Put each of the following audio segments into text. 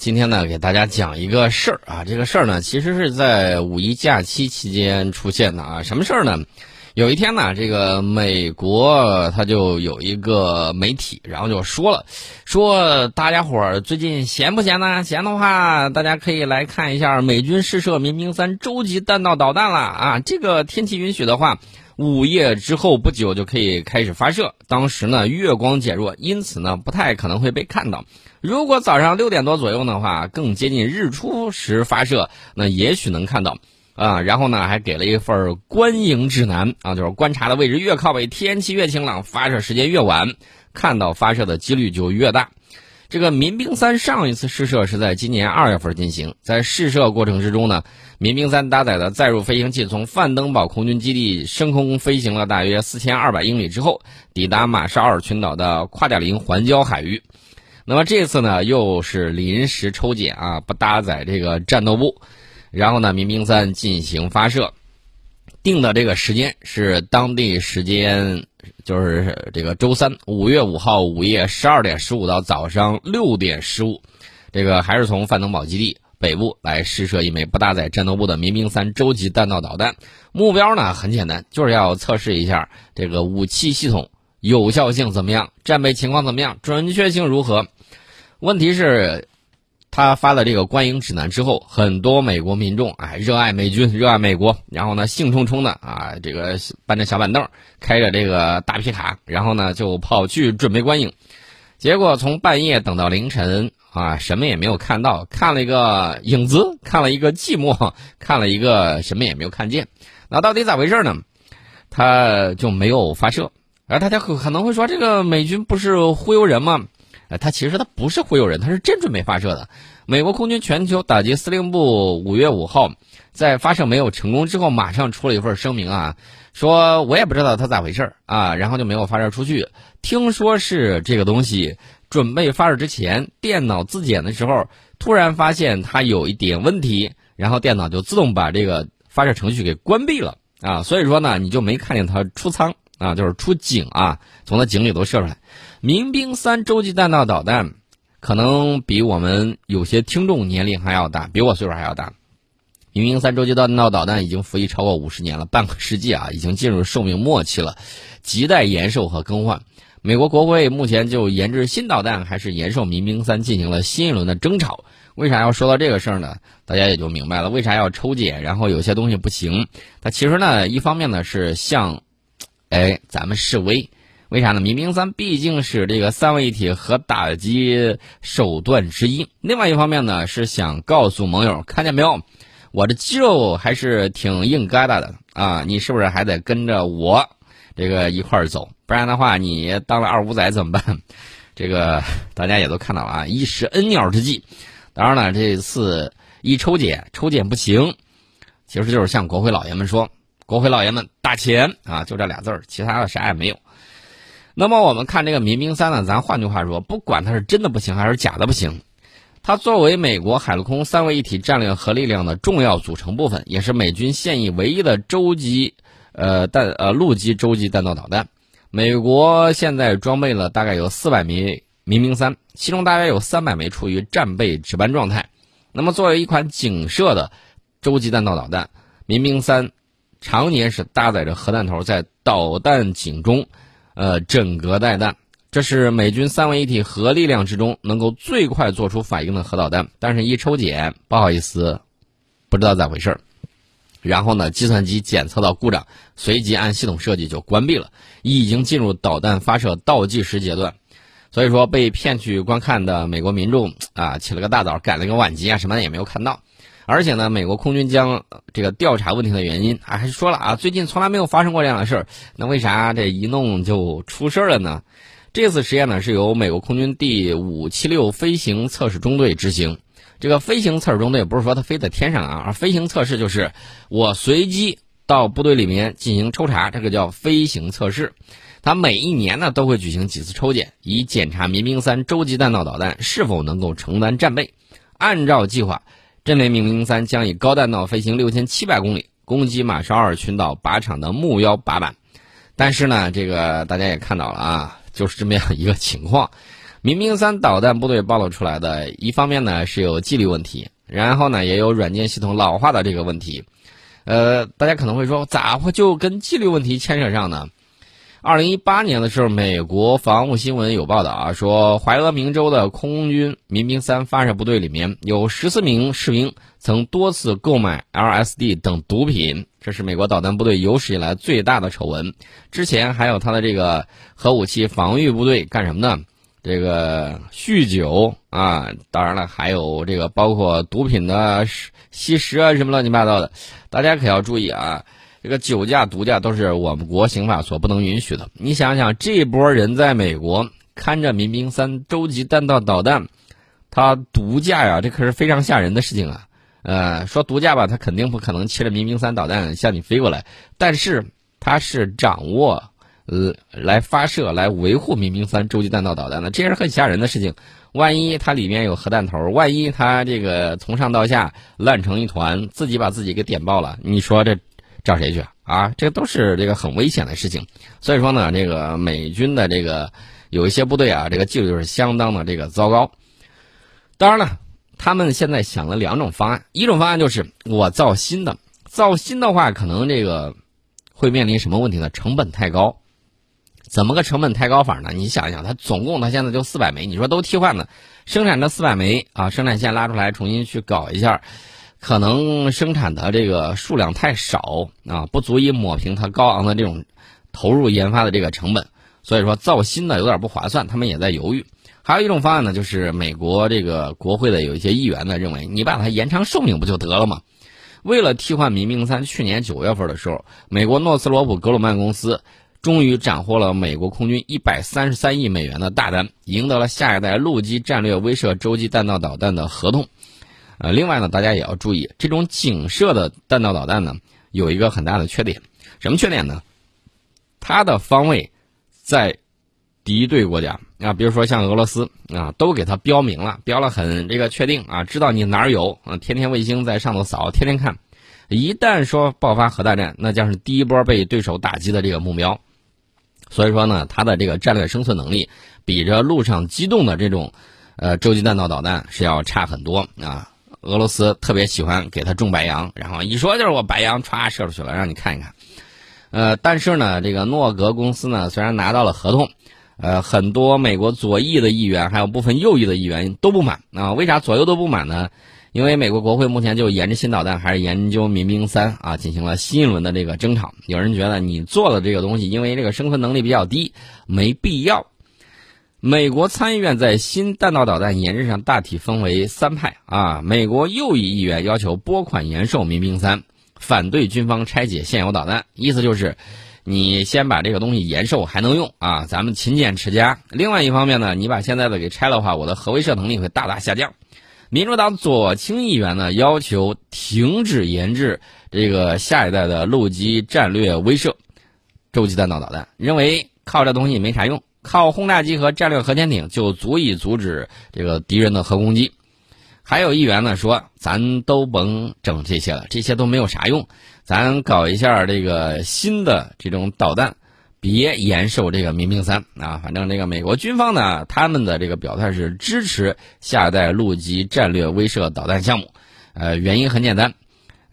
今天呢，给大家讲一个事儿啊。这个事儿呢，其实是在五一假期期间出现的啊。什么事儿呢？有一天呢，这个美国他就有一个媒体，然后就说了，说大家伙儿最近闲不闲呢？闲的话，大家可以来看一下美军试射民兵三洲际弹道导弹了啊。这个天气允许的话，午夜之后不久就可以开始发射。当时呢，月光减弱，因此呢，不太可能会被看到。如果早上六点多左右的话，更接近日出时发射，那也许能看到。啊，然后呢，还给了一份观影指南啊，就是观察的位置越靠北，天气越晴朗，发射时间越晚，看到发射的几率就越大。这个民兵三上一次试射是在今年二月份进行，在试射过程之中呢，民兵三搭载的载入飞行器从范登堡空军基地升空飞行了大约四千二百英里之后，抵达马绍尔群岛的夸贾林环礁海域。那么这次呢，又是临时抽检啊，不搭载这个战斗部。然后呢，民兵三进行发射，定的这个时间是当地时间，就是这个周三五月五号午夜十二点十五到早上六点十五，这个还是从范登堡基地北部来试射一枚不搭载战斗部的民兵三洲际弹道导弹。目标呢很简单，就是要测试一下这个武器系统有效性怎么样，战备情况怎么样，准确性如何。问题是。他发了这个观影指南之后，很多美国民众哎热爱美军，热爱美国，然后呢兴冲冲的啊这个搬着小板凳，开着这个大皮卡，然后呢就跑去准备观影，结果从半夜等到凌晨啊什么也没有看到，看了一个影子，看了一个寂寞，看了一个什么也没有看见，那到底咋回事呢？他就没有发射，而大家可可能会说这个美军不是忽悠人吗？哎，他其实他不是忽悠人，他是真准备发射的。美国空军全球打击司令部五月五号在发射没有成功之后，马上出了一份声明啊，说我也不知道他咋回事啊，然后就没有发射出去。听说是这个东西准备发射之前，电脑自检的时候突然发现它有一点问题，然后电脑就自动把这个发射程序给关闭了啊，所以说呢，你就没看见它出舱。啊，就是出井啊，从它井里头射出来。民兵三洲际弹道导弹，可能比我们有些听众年龄还要大，比我岁数还要大。民兵三洲际弹道导弹已经服役超过五十年了，半个世纪啊，已经进入寿命末期了，亟待延寿和更换。美国国会目前就研制新导弹还是延寿民兵三进行了新一轮的争吵。为啥要说到这个事儿呢？大家也就明白了，为啥要抽检，然后有些东西不行。它其实呢，一方面呢是向哎，咱们示威，为啥呢？民兵三毕竟是这个三位一体核打击手段之一。另外一方面呢，是想告诉盟友，看见没有，我的肌肉还是挺硬疙瘩的啊！你是不是还得跟着我这个一块儿走？不然的话，你当了二五仔怎么办？这个大家也都看到了啊，一石恩鸟之计。当然了，这次一抽检，抽检不行，其实就是向国会老爷们说。国会老爷们打钱啊，就这俩字儿，其他的啥也没有。那么我们看这个民兵三呢，咱换句话说，不管它是真的不行还是假的不行，它作为美国海陆空三位一体战略核力量的重要组成部分，也是美军现役唯一的洲际呃弹呃陆基洲际弹道导弹。美国现在装备了大概有四百枚民兵三，其中大约有三百枚处于战备值班状态。那么作为一款警射的洲际弹道导弹，民兵三。常年是搭载着核弹头在导弹井中，呃，枕戈待弹。这是美军三位一体核力量之中能够最快做出反应的核导弹。但是，一抽检，不好意思，不知道咋回事儿。然后呢，计算机检测到故障，随即按系统设计就关闭了，已经进入导弹发射倒计时阶段。所以说，被骗去观看的美国民众啊，起了个大早，赶了个晚集啊，什么的也没有看到。而且呢，美国空军将这个调查问题的原因啊，还是说了啊，最近从来没有发生过这样的事儿。那为啥这一弄就出事儿了呢？这次实验呢是由美国空军第五七六飞行测试中队执行。这个飞行测试中队不是说它飞在天上啊，而飞行测试就是我随机到部队里面进行抽查，这个叫飞行测试。它每一年呢都会举行几次抽检，以检查民兵三洲际弹道导弹是否能够承担战备。按照计划。这枚民兵三将以高弹道飞行六千七百公里，攻击马绍尔群岛靶场的目标靶板。但是呢，这个大家也看到了啊，就是这么样一个情况。民兵三导弹部队暴露出来的，一方面呢是有纪律问题，然后呢也有软件系统老化的这个问题。呃，大家可能会说，咋会就跟纪律问题牵扯上呢？二零一八年的时候，美国防务新闻有报道啊，说怀俄明州的空军民兵三发射部队里面有十四名士兵曾多次购买 LSD 等毒品，这是美国导弹部队有史以来最大的丑闻。之前还有他的这个核武器防御部队干什么呢？这个酗酒啊，当然了，还有这个包括毒品的吸食啊，什么乱七八糟的，大家可要注意啊。这个酒驾、毒驾都是我们国刑法所不能允许的。你想想，这波人在美国看着民兵三洲际弹道导弹，他毒驾呀，这可是非常吓人的事情啊。呃，说毒驾吧，他肯定不可能骑着民兵三导弹向你飞过来，但是他是掌握呃来发射、来维护民兵三洲际弹道导弹的，这是很吓人的事情。万一它里面有核弹头，万一它这个从上到下烂成一团，自己把自己给点爆了，你说这？找谁去啊？这都是这个很危险的事情。所以说呢，这个美军的这个有一些部队啊，这个纪律就是相当的这个糟糕。当然了，他们现在想了两种方案，一种方案就是我造新的，造新的话可能这个会面临什么问题呢？成本太高。怎么个成本太高法呢？你想一想，它总共它现在就四百枚，你说都替换的，生产这四百枚啊，生产线拉出来重新去搞一下。可能生产的这个数量太少啊，不足以抹平它高昂的这种投入研发的这个成本，所以说造新的有点不划算，他们也在犹豫。还有一种方案呢，就是美国这个国会的有一些议员呢认为，你把它延长寿命不就得了吗？为了替换民兵三，去年九月份的时候，美国诺斯罗普格鲁曼公司终于斩获了美国空军一百三十三亿美元的大单，赢得了下一代陆基战略威慑洲际弹道导弹的合同。呃，另外呢，大家也要注意，这种警射的弹道导弹呢，有一个很大的缺点，什么缺点呢？它的方位在敌对国家啊，比如说像俄罗斯啊，都给它标明了，标了很这个确定啊，知道你哪儿有啊，天天卫星在上头扫，天天看，一旦说爆发核大战，那将是第一波被对手打击的这个目标。所以说呢，它的这个战略生存能力，比着陆上机动的这种呃洲际弹道导弹是要差很多啊。俄罗斯特别喜欢给他种白杨，然后一说就是我白杨歘射出去了，让你看一看。呃，但是呢，这个诺格公司呢，虽然拿到了合同，呃，很多美国左翼的议员还有部分右翼的议员都不满啊。为啥左右都不满呢？因为美国国会目前就研制新导弹还是研究民兵三啊，进行了新一轮的这个争吵。有人觉得你做的这个东西，因为这个生存能力比较低，没必要。美国参议院在新弹道导弹研制上大体分为三派啊。美国右翼议员要求拨款延寿民兵三，反对军方拆解现有导弹，意思就是，你先把这个东西延寿还能用啊，咱们勤俭持家。另外一方面呢，你把现在的给拆了的话，我的核威慑能力会大大下降。民主党左倾议员呢要求停止研制这个下一代的陆基战略威慑洲际弹道导弹，认为靠这东西没啥用。靠轰炸机和战略核潜艇就足以阻止这个敌人的核攻击。还有议员呢说，咱都甭整这些了，这些都没有啥用，咱搞一下这个新的这种导弹，别延寿这个民兵三啊。反正这个美国军方呢，他们的这个表态是支持下一代陆基战略威慑导弹项目。呃，原因很简单，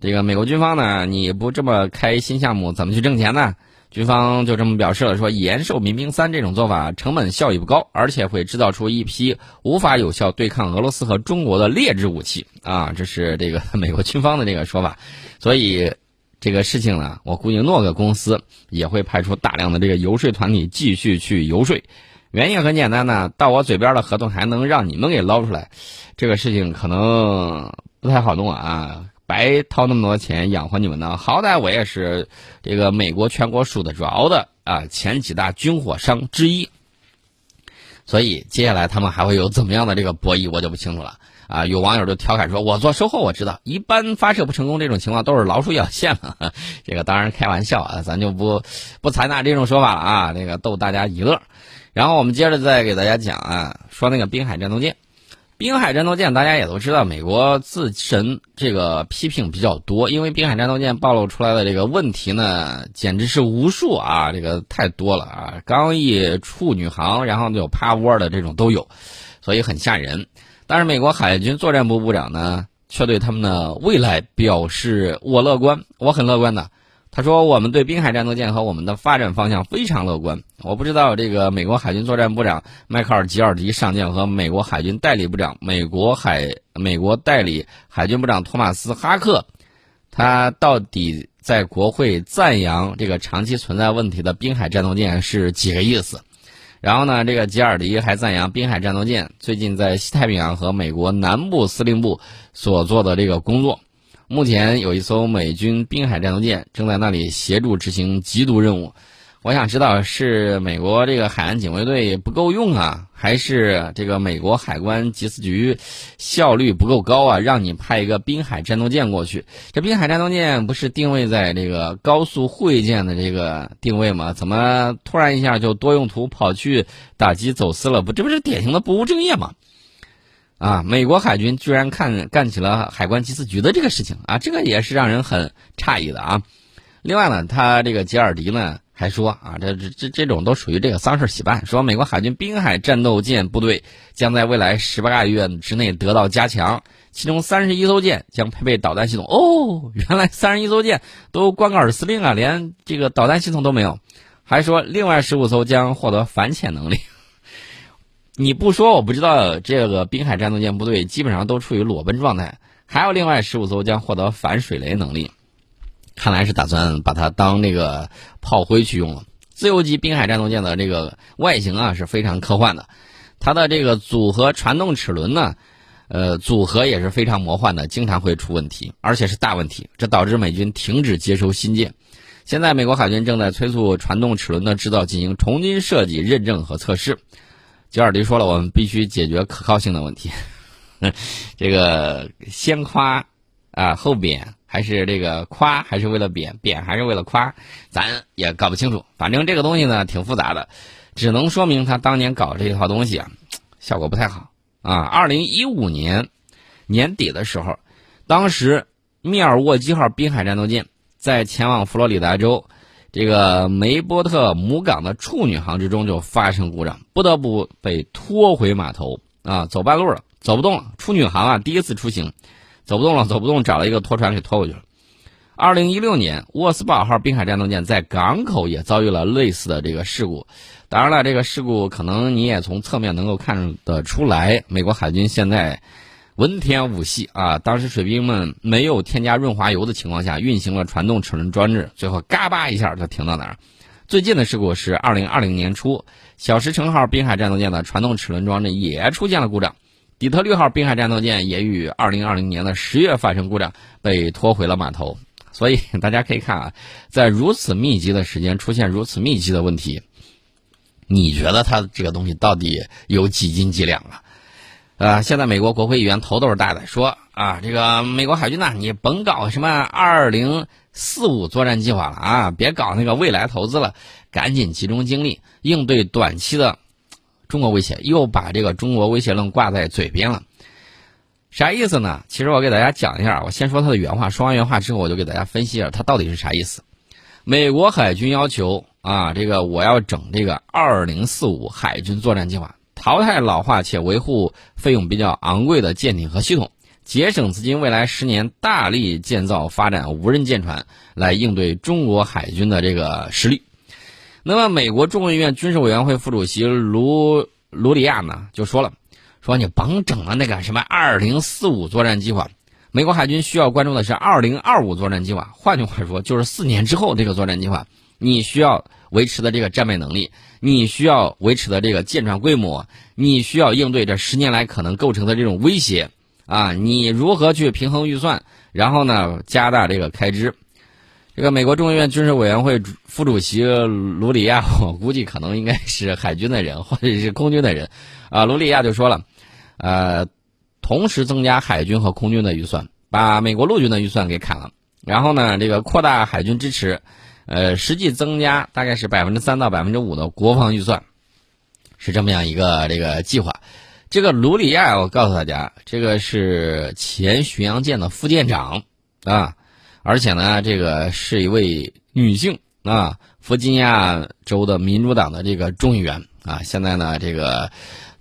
这个美国军方呢，你不这么开新项目，怎么去挣钱呢？军方就这么表示了，说延寿民兵三这种做法成本效益不高，而且会制造出一批无法有效对抗俄罗斯和中国的劣质武器啊！这是这个 美国军方的这个说法。所以这个事情呢，我估计诺克公司也会派出大量的这个游说团体继续去游说。原因很简单呢，到我嘴边的合同还能让你们给捞出来，这个事情可能不太好弄啊。白掏那么多钱养活你们呢？好歹我也是这个美国全国数得着的啊前几大军火商之一，所以接下来他们还会有怎么样的这个博弈，我就不清楚了啊！有网友就调侃说：“我做售后我知道，一般发射不成功这种情况都是老鼠咬线了。”这个当然开玩笑啊，咱就不不采纳这种说法了啊，那个逗大家一乐。然后我们接着再给大家讲啊，说那个滨海战斗舰。滨海战斗舰，大家也都知道，美国自身这个批评比较多，因为滨海战斗舰暴露出来的这个问题呢，简直是无数啊，这个太多了啊，刚毅处女航，然后就趴窝的这种都有，所以很吓人。但是美国海军作战部部长呢，却对他们的未来表示我乐观，我很乐观的。他说：“我们对滨海战斗舰和我们的发展方向非常乐观。我不知道这个美国海军作战部长迈克尔·吉尔迪上将和美国海军代理部长、美国海美国代理海军部长托马斯·哈克，他到底在国会赞扬这个长期存在问题的滨海战斗舰是几个意思？然后呢，这个吉尔迪还赞扬滨海战斗舰最近在西太平洋和美国南部司令部所做的这个工作。”目前有一艘美军滨海战斗舰正在那里协助执行缉毒任务。我想知道是美国这个海岸警卫队不够用啊，还是这个美国海关缉私局效率不够高啊？让你派一个滨海战斗舰过去，这滨海战斗舰不是定位在这个高速护卫舰的这个定位吗？怎么突然一下就多用途跑去打击走私了？不，这不是典型的不务正业吗？啊！美国海军居然看干起了海关缉私局的这个事情啊，这个也是让人很诧异的啊。另外呢，他这个吉尔迪呢还说啊，这这这这种都属于这个丧事喜办，说美国海军滨海战斗舰部队将在未来十八个月之内得到加强，其中三十一艘舰将配备导弹系统。哦，原来三十一艘舰都光杆司令啊，连这个导弹系统都没有。还说另外十五艘将获得反潜能力。你不说我不知道，这个滨海战斗舰部队基本上都处于裸奔状态。还有另外十五艘将获得反水雷能力，看来是打算把它当那个炮灰去用了。自由级滨海战斗舰的这个外形啊是非常科幻的，它的这个组合传动齿轮呢，呃，组合也是非常魔幻的，经常会出问题，而且是大问题，这导致美军停止接收新舰。现在美国海军正在催促传动齿轮的制造进行重新设计、认证和测试。吉尔迪说了，我们必须解决可靠性的问题。这个先夸啊后贬，还是这个夸还是为了贬，贬还是为了夸，咱也搞不清楚。反正这个东西呢挺复杂的，只能说明他当年搞这一套东西啊，效果不太好啊。二零一五年年底的时候，当时密尔沃基号滨海战斗舰在前往佛罗里达州。这个梅波特母港的处女航之中就发生故障，不得不被拖回码头啊，走半路了，走不动了。处女航啊，第一次出行，走不动了，走不动，找了一个拖船给拖过去了。二零一六年，沃斯堡号滨海战斗舰在港口也遭遇了类似的这个事故。当然了，这个事故可能你也从侧面能够看得出来，美国海军现在。文天武系啊！当时水兵们没有添加润滑油的情况下，运行了传动齿轮装置，最后嘎巴一下就停到哪儿。最近的事故是二零二零年初，小石城号滨海战斗舰的传动齿轮装置也出现了故障。底特律号滨海战斗舰也于二零二零年的十月发生故障，被拖回了码头。所以大家可以看啊，在如此密集的时间出现如此密集的问题，你觉得它这个东西到底有几斤几两啊？呃，现在美国国会议员头都是大的，说啊，这个美国海军呐，你甭搞什么二零四五作战计划了啊，别搞那个未来投资了，赶紧集中精力应对短期的中国威胁，又把这个中国威胁论挂在嘴边了，啥意思呢？其实我给大家讲一下，我先说他的原话，说完原话之后，我就给大家分析一下他到底是啥意思。美国海军要求啊，这个我要整这个二零四五海军作战计划。淘汰老化且维护费用比较昂贵的舰艇和系统，节省资金，未来十年大力建造发展无人舰船，来应对中国海军的这个实力。那么，美国众议院军事委员会副主席卢卢里亚呢就说了，说你甭整了那个什么二零四五作战计划，美国海军需要关注的是二零二五作战计划。换句话说，就是四年之后这个作战计划，你需要。维持的这个战备能力，你需要维持的这个舰船规模，你需要应对这十年来可能构成的这种威胁啊！你如何去平衡预算，然后呢加大这个开支？这个美国众议院军事委员会副主席卢里亚，我估计可能应该是海军的人或者是空军的人啊。卢里亚就说了，呃，同时增加海军和空军的预算，把美国陆军的预算给砍了，然后呢这个扩大海军支持。呃，实际增加大概是百分之三到百分之五的国防预算，是这么样一个这个计划。这个卢里亚，我告诉大家，这个是前巡洋舰的副舰长啊，而且呢，这个是一位女性啊，弗吉尼亚州的民主党的这个众议员啊，现在呢，这个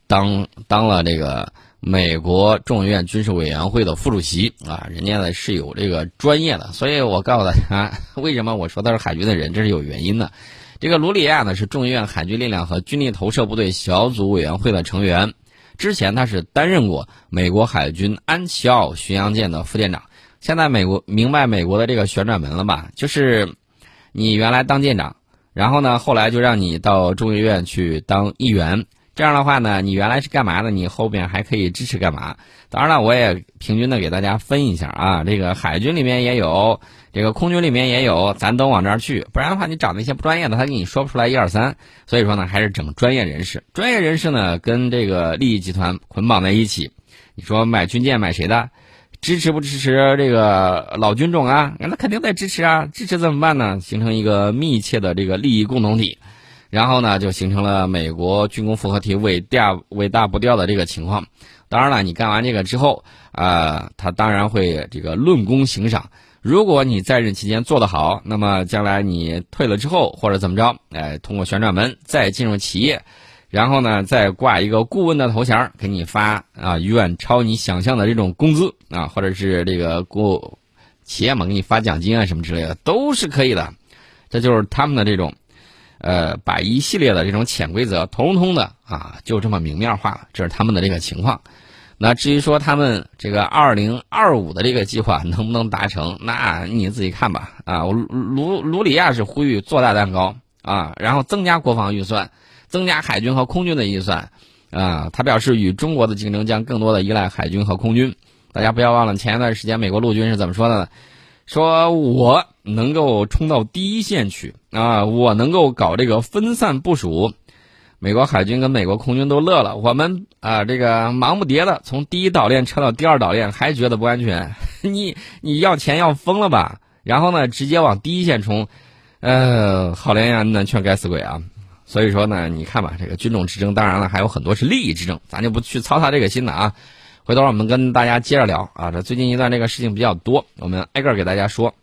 当当了这个美国众议院军事委员会的副主席啊，人家呢是有这个专业的，所以我告诉大家，为什么我说他是海军的人，这是有原因的。这个卢里亚呢是众议院海军力量和军力投射部队小组委员会的成员。之前他是担任过美国海军安琪奥巡洋舰的副舰长，现在美国明白美国的这个旋转门了吧？就是你原来当舰长，然后呢，后来就让你到众议院去当议员。这样的话呢，你原来是干嘛的？你后边还可以支持干嘛？当然了，我也平均的给大家分一下啊。这个海军里面也有，这个空军里面也有，咱都往这儿去。不然的话，你找那些不专业的，他给你说不出来一二三。所以说呢，还是整专业人士。专业人士呢，跟这个利益集团捆绑在一起。你说买军舰买谁的？支持不支持这个老军种啊？那肯定得支持啊！支持怎么办呢？形成一个密切的这个利益共同体。然后呢，就形成了美国军工复合体尾大尾大不掉的这个情况。当然了，你干完这个之后，啊，他当然会这个论功行赏。如果你在任期间做得好，那么将来你退了之后或者怎么着，哎，通过旋转门再进入企业，然后呢，再挂一个顾问的头衔，给你发啊远超你想象的这种工资啊，或者是这个顾企业嘛给你发奖金啊什么之类的，都是可以的。这就是他们的这种。呃，把一系列的这种潜规则，通通的啊，就这么明面化了，这是他们的这个情况。那至于说他们这个二零二五的这个计划能不能达成，那你自己看吧。啊，卢卢里亚是呼吁做大蛋糕啊，然后增加国防预算，增加海军和空军的预算啊。他表示，与中国的竞争将更多的依赖海军和空军。大家不要忘了，前一段时间美国陆军是怎么说的呢？说我能够冲到第一线去啊，我能够搞这个分散部署。美国海军跟美国空军都乐了，我们啊这个忙不迭的从第一岛链撤到第二岛链，还觉得不安全？你你要钱要疯了吧？然后呢，直接往第一线冲，呃，好连呀，那全该死鬼啊！所以说呢，你看吧，这个军种之争，当然了，还有很多是利益之争，咱就不去操他这个心了啊。回头我们跟大家接着聊啊，这最近一段这个事情比较多，我们挨个给大家说。